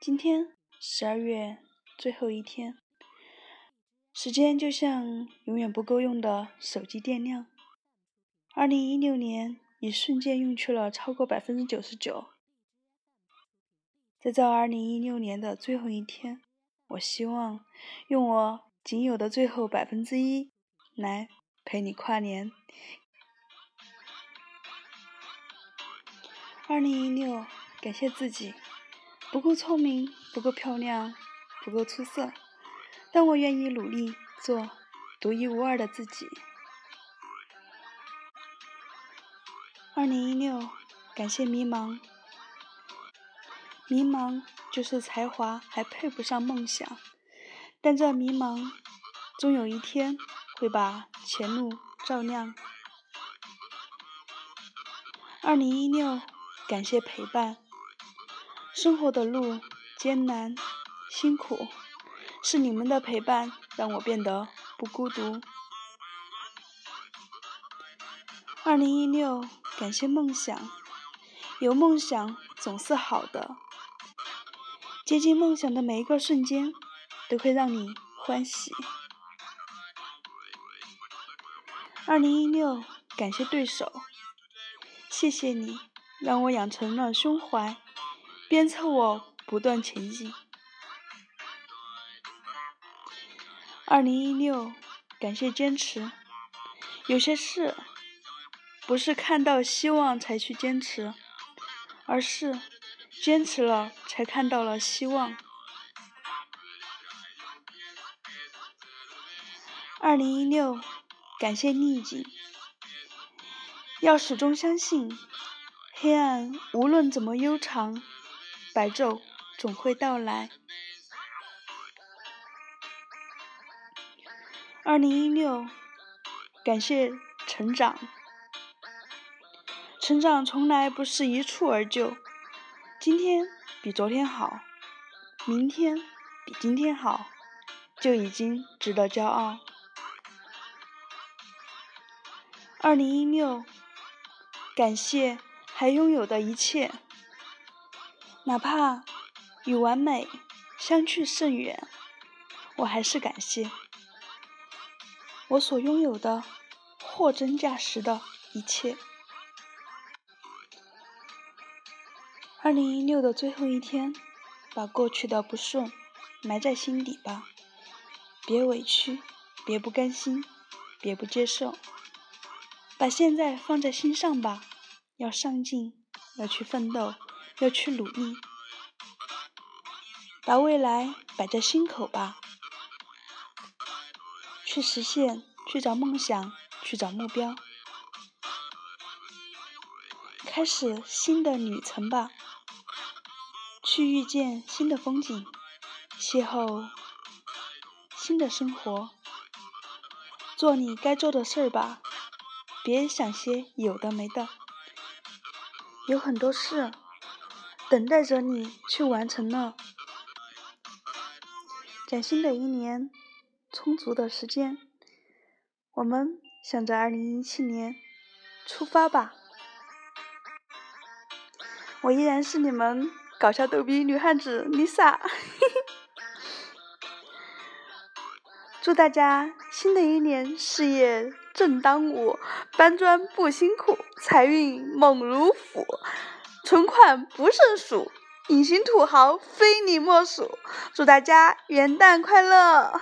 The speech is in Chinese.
今天十二月最后一天，时间就像永远不够用的手机电量。二零一六年已瞬间用去了超过百分之九十九。在这二零一六年的最后一天，我希望用我仅有的最后百分之一来陪你跨年。二零一六，感谢自己。不够聪明，不够漂亮，不够出色，但我愿意努力做独一无二的自己。二零一六，感谢迷茫，迷茫就是才华还配不上梦想，但这迷茫终有一天会把前路照亮。二零一六，感谢陪伴。生活的路艰难辛苦，是你们的陪伴让我变得不孤独。二零一六，感谢梦想，有梦想总是好的。接近梦想的每一个瞬间，都会让你欢喜。二零一六，感谢对手，谢谢你让我养成了胸怀。鞭策我不断前进。二零一六，感谢坚持。有些事不是看到希望才去坚持，而是坚持了才看到了希望。二零一六，感谢逆境。要始终相信，黑暗无论怎么悠长。白昼总会到来。二零一六，感谢成长。成长从来不是一蹴而就，今天比昨天好，明天比今天好，就已经值得骄傲。二零一六，感谢还拥有的一切。哪怕与完美相去甚远，我还是感谢我所拥有的货真价实的一切。二零一六的最后一天，把过去的不顺埋在心底吧，别委屈，别不甘心，别不接受，把现在放在心上吧，要上进，要去奋斗。要去努力，把未来摆在心口吧，去实现，去找梦想，去找目标，开始新的旅程吧，去遇见新的风景，邂逅新的生活，做你该做的事儿吧，别想些有的没的，有很多事。等待着你去完成了。崭新的一年，充足的时间，我们向着二零一七年出发吧！我依然是你们搞笑逗逼女汉子 Lisa，祝大家新的一年事业正当午，搬砖不辛苦，财运猛如虎。存款不胜数，隐形土豪非你莫属。祝大家元旦快乐！